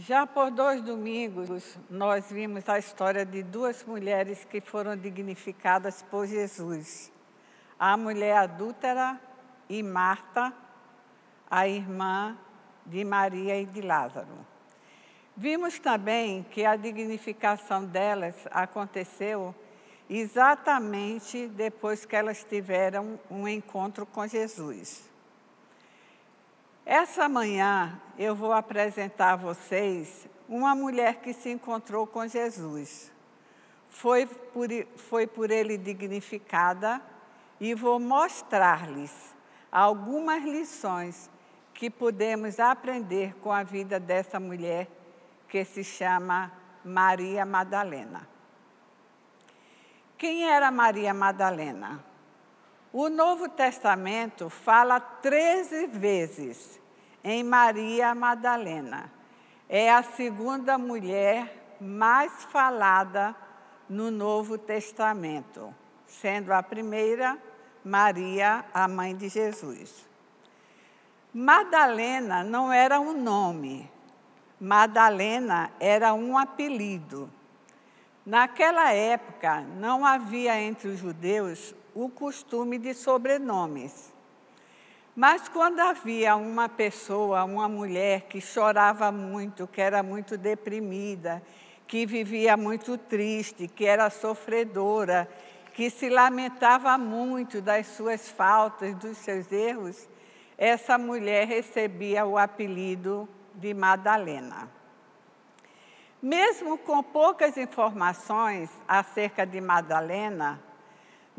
Já por dois domingos, nós vimos a história de duas mulheres que foram dignificadas por Jesus: a mulher adúltera e Marta, a irmã de Maria e de Lázaro. Vimos também que a dignificação delas aconteceu exatamente depois que elas tiveram um encontro com Jesus. Essa manhã eu vou apresentar a vocês uma mulher que se encontrou com Jesus. Foi por, foi por ele dignificada e vou mostrar-lhes algumas lições que podemos aprender com a vida dessa mulher que se chama Maria Madalena. Quem era Maria Madalena? O Novo Testamento fala 13 vezes em Maria Madalena. É a segunda mulher mais falada no Novo Testamento, sendo a primeira Maria, a mãe de Jesus. Madalena não era um nome, Madalena era um apelido. Naquela época, não havia entre os judeus o costume de sobrenomes. Mas quando havia uma pessoa, uma mulher que chorava muito, que era muito deprimida, que vivia muito triste, que era sofredora, que se lamentava muito das suas faltas, dos seus erros, essa mulher recebia o apelido de Madalena. Mesmo com poucas informações acerca de Madalena,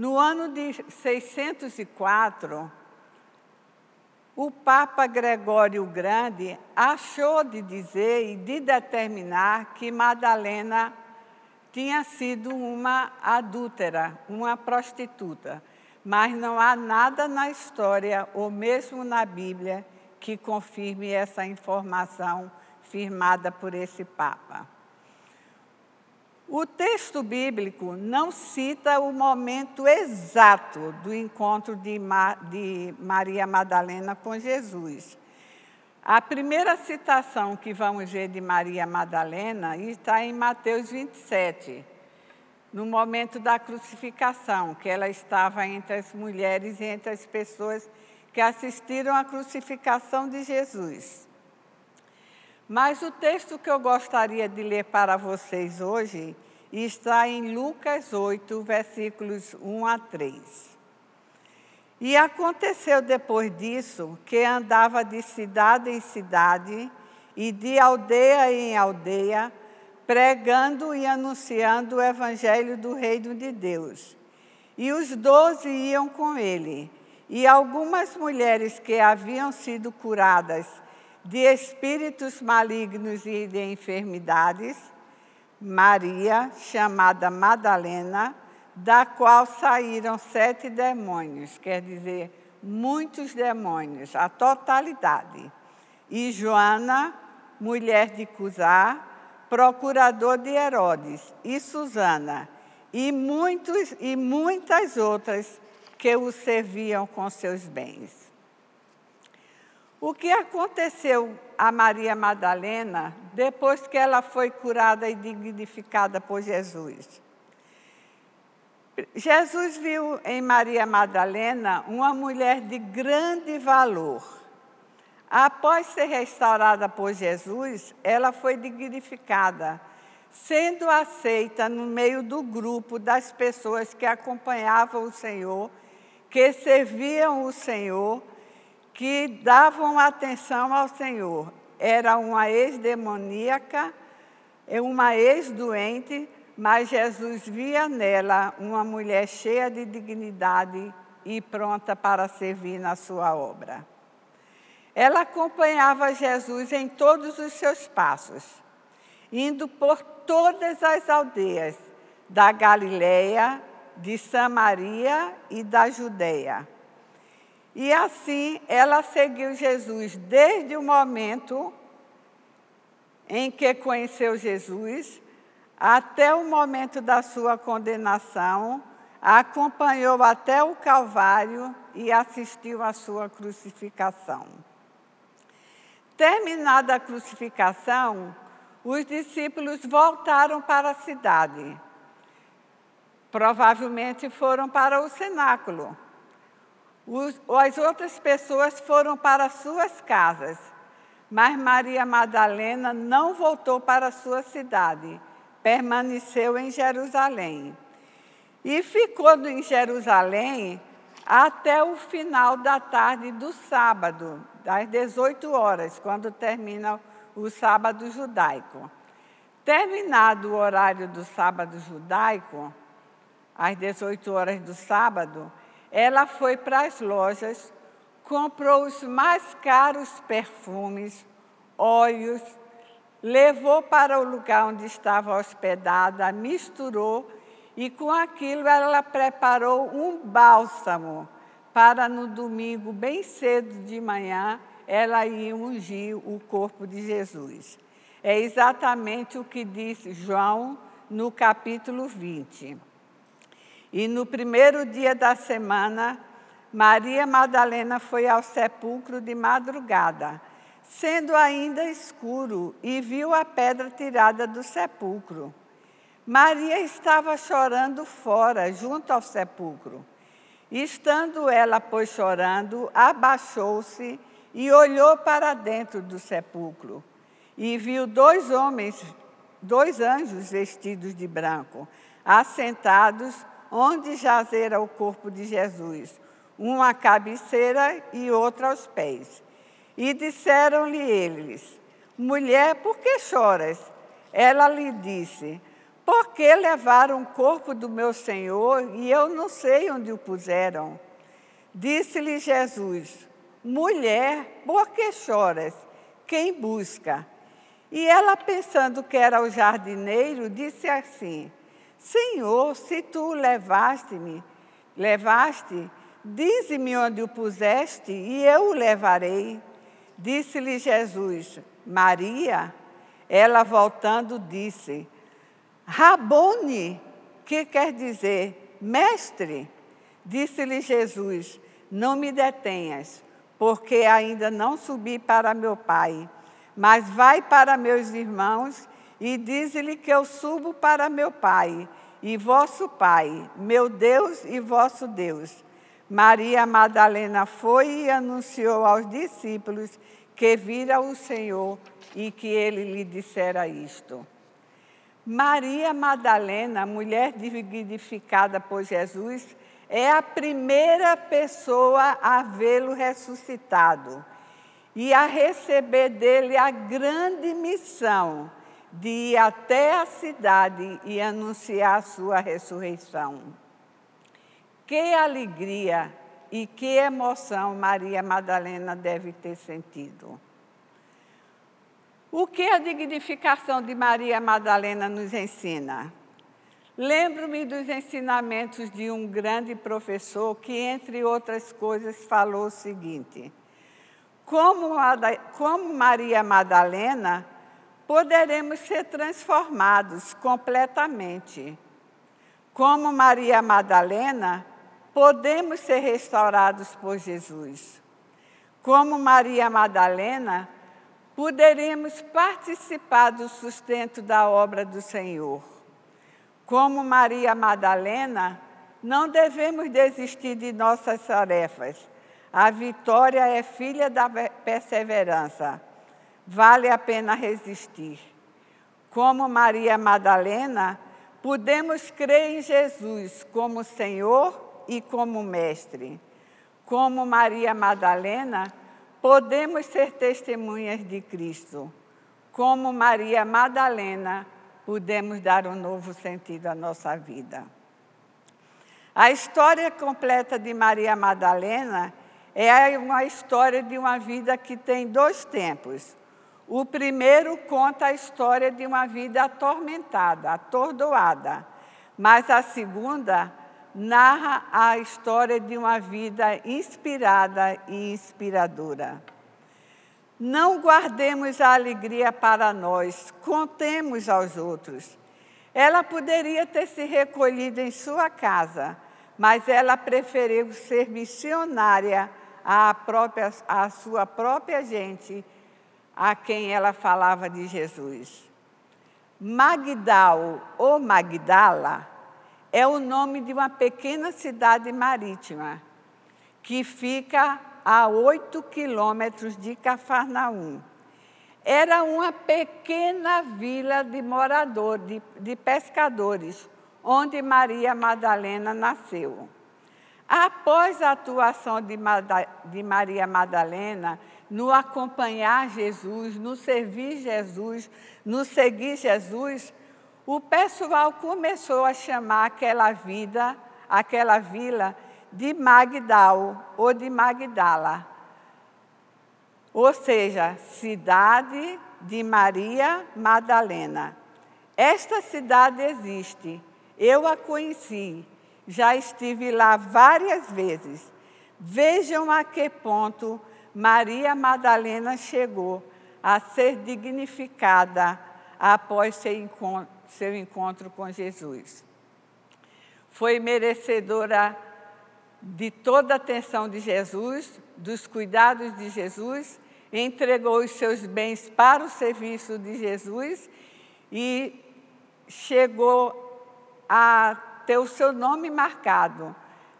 no ano de 604, o Papa Gregório Grande achou de dizer e de determinar que Madalena tinha sido uma adúltera, uma prostituta. Mas não há nada na história, ou mesmo na Bíblia, que confirme essa informação firmada por esse Papa. O texto bíblico não cita o momento exato do encontro de, de Maria Madalena com Jesus. A primeira citação que vamos ver de Maria Madalena está em Mateus 27, no momento da crucificação, que ela estava entre as mulheres e entre as pessoas que assistiram à crucificação de Jesus. Mas o texto que eu gostaria de ler para vocês hoje está em Lucas 8, versículos 1 a 3. E aconteceu depois disso que andava de cidade em cidade e de aldeia em aldeia, pregando e anunciando o evangelho do reino de Deus. E os doze iam com ele, e algumas mulheres que haviam sido curadas de espíritos malignos e de enfermidades, Maria, chamada Madalena, da qual saíram sete demônios, quer dizer, muitos demônios, a totalidade. E Joana, mulher de Cusá, procurador de Herodes, e Susana, e, muitos, e muitas outras que o serviam com seus bens. O que aconteceu a Maria Madalena depois que ela foi curada e dignificada por Jesus? Jesus viu em Maria Madalena uma mulher de grande valor. Após ser restaurada por Jesus, ela foi dignificada, sendo aceita no meio do grupo das pessoas que acompanhavam o Senhor, que serviam o Senhor que davam atenção ao Senhor. Era uma ex-demoníaca, uma ex-doente, mas Jesus via nela uma mulher cheia de dignidade e pronta para servir na sua obra. Ela acompanhava Jesus em todos os seus passos, indo por todas as aldeias da Galileia, de Samaria e da Judeia e assim ela seguiu Jesus desde o momento em que conheceu Jesus até o momento da sua condenação, acompanhou até o Calvário e assistiu à sua crucificação. Terminada a crucificação, os discípulos voltaram para a cidade. Provavelmente foram para o cenáculo. As outras pessoas foram para suas casas, mas Maria Madalena não voltou para sua cidade, permaneceu em Jerusalém. E ficou em Jerusalém até o final da tarde do sábado, das 18 horas, quando termina o sábado judaico. Terminado o horário do sábado judaico, às 18 horas do sábado, ela foi para as lojas, comprou os mais caros perfumes, óleos, levou para o lugar onde estava hospedada, misturou e com aquilo ela preparou um bálsamo para no domingo, bem cedo de manhã, ela ia ungir o corpo de Jesus. É exatamente o que disse João no capítulo 20. E no primeiro dia da semana, Maria Madalena foi ao sepulcro de madrugada, sendo ainda escuro, e viu a pedra tirada do sepulcro. Maria estava chorando fora, junto ao sepulcro. Estando ela, pois, chorando, abaixou-se e olhou para dentro do sepulcro e viu dois homens, dois anjos vestidos de branco, assentados onde jazera o corpo de Jesus, um à cabeceira e outro aos pés. E disseram-lhe eles: Mulher, por que choras? Ela lhe disse: Por que levaram o corpo do meu Senhor e eu não sei onde o puseram? Disse-lhe Jesus: Mulher, por que choras? Quem busca? E ela, pensando que era o jardineiro, disse assim: Senhor, se tu levaste-me, levaste, dize-me onde o puseste e eu o levarei. Disse-lhe Jesus: Maria. Ela, voltando, disse: Rabone, que quer dizer mestre. Disse-lhe Jesus: Não me detenhas porque ainda não subi para meu Pai. Mas vai para meus irmãos e diz-lhe que eu subo para meu Pai e vosso Pai, meu Deus e vosso Deus. Maria Madalena foi e anunciou aos discípulos que vira o Senhor e que ele lhe dissera isto. Maria Madalena, mulher dignificada por Jesus, é a primeira pessoa a vê-lo ressuscitado e a receber dele a grande missão de ir até a cidade e anunciar a sua ressurreição. Que alegria e que emoção Maria Madalena deve ter sentido. O que a dignificação de Maria Madalena nos ensina? Lembro-me dos ensinamentos de um grande professor que, entre outras coisas, falou o seguinte: como, Maria Madalena, poderemos ser transformados completamente. Como Maria Madalena, podemos ser restaurados por Jesus. Como Maria Madalena, poderemos participar do sustento da obra do Senhor. Como Maria Madalena, não devemos desistir de nossas tarefas. A vitória é filha da perseverança. Vale a pena resistir. Como Maria Madalena, podemos crer em Jesus como Senhor e como Mestre. Como Maria Madalena, podemos ser testemunhas de Cristo. Como Maria Madalena, podemos dar um novo sentido à nossa vida. A história completa de Maria Madalena é uma história de uma vida que tem dois tempos. O primeiro conta a história de uma vida atormentada, atordoada, mas a segunda narra a história de uma vida inspirada e inspiradora. Não guardemos a alegria para nós, contemos aos outros. Ela poderia ter se recolhido em sua casa, mas ela preferiu ser missionária à, própria, à sua própria gente, a quem ela falava de Jesus. Magdal ou Magdala é o nome de uma pequena cidade marítima que fica a oito quilômetros de Cafarnaum. Era uma pequena vila de moradores, de, de pescadores, onde Maria Madalena nasceu. Após a atuação de, de Maria Madalena no acompanhar Jesus, no servir Jesus, no seguir Jesus, o pessoal começou a chamar aquela vida, aquela vila, de Magdal ou de Magdala. Ou seja, cidade de Maria Madalena. Esta cidade existe, eu a conheci, já estive lá várias vezes. Vejam a que ponto Maria Madalena chegou a ser dignificada após seu encontro, seu encontro com Jesus. Foi merecedora de toda a atenção de Jesus, dos cuidados de Jesus, entregou os seus bens para o serviço de Jesus e chegou a ter o seu nome marcado,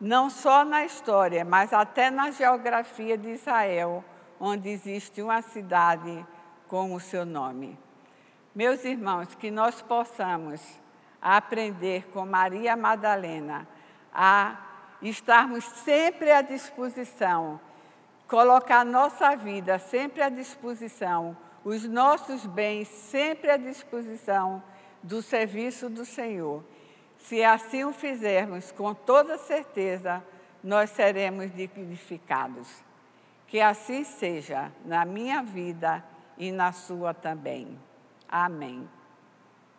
não só na história, mas até na geografia de Israel, onde existe uma cidade com o seu nome. Meus irmãos, que nós possamos aprender com Maria Madalena a estarmos sempre à disposição, colocar nossa vida sempre à disposição, os nossos bens sempre à disposição do serviço do Senhor. Se assim o fizermos, com toda certeza, nós seremos dignificados. Que assim seja na minha vida e na sua também. Amém.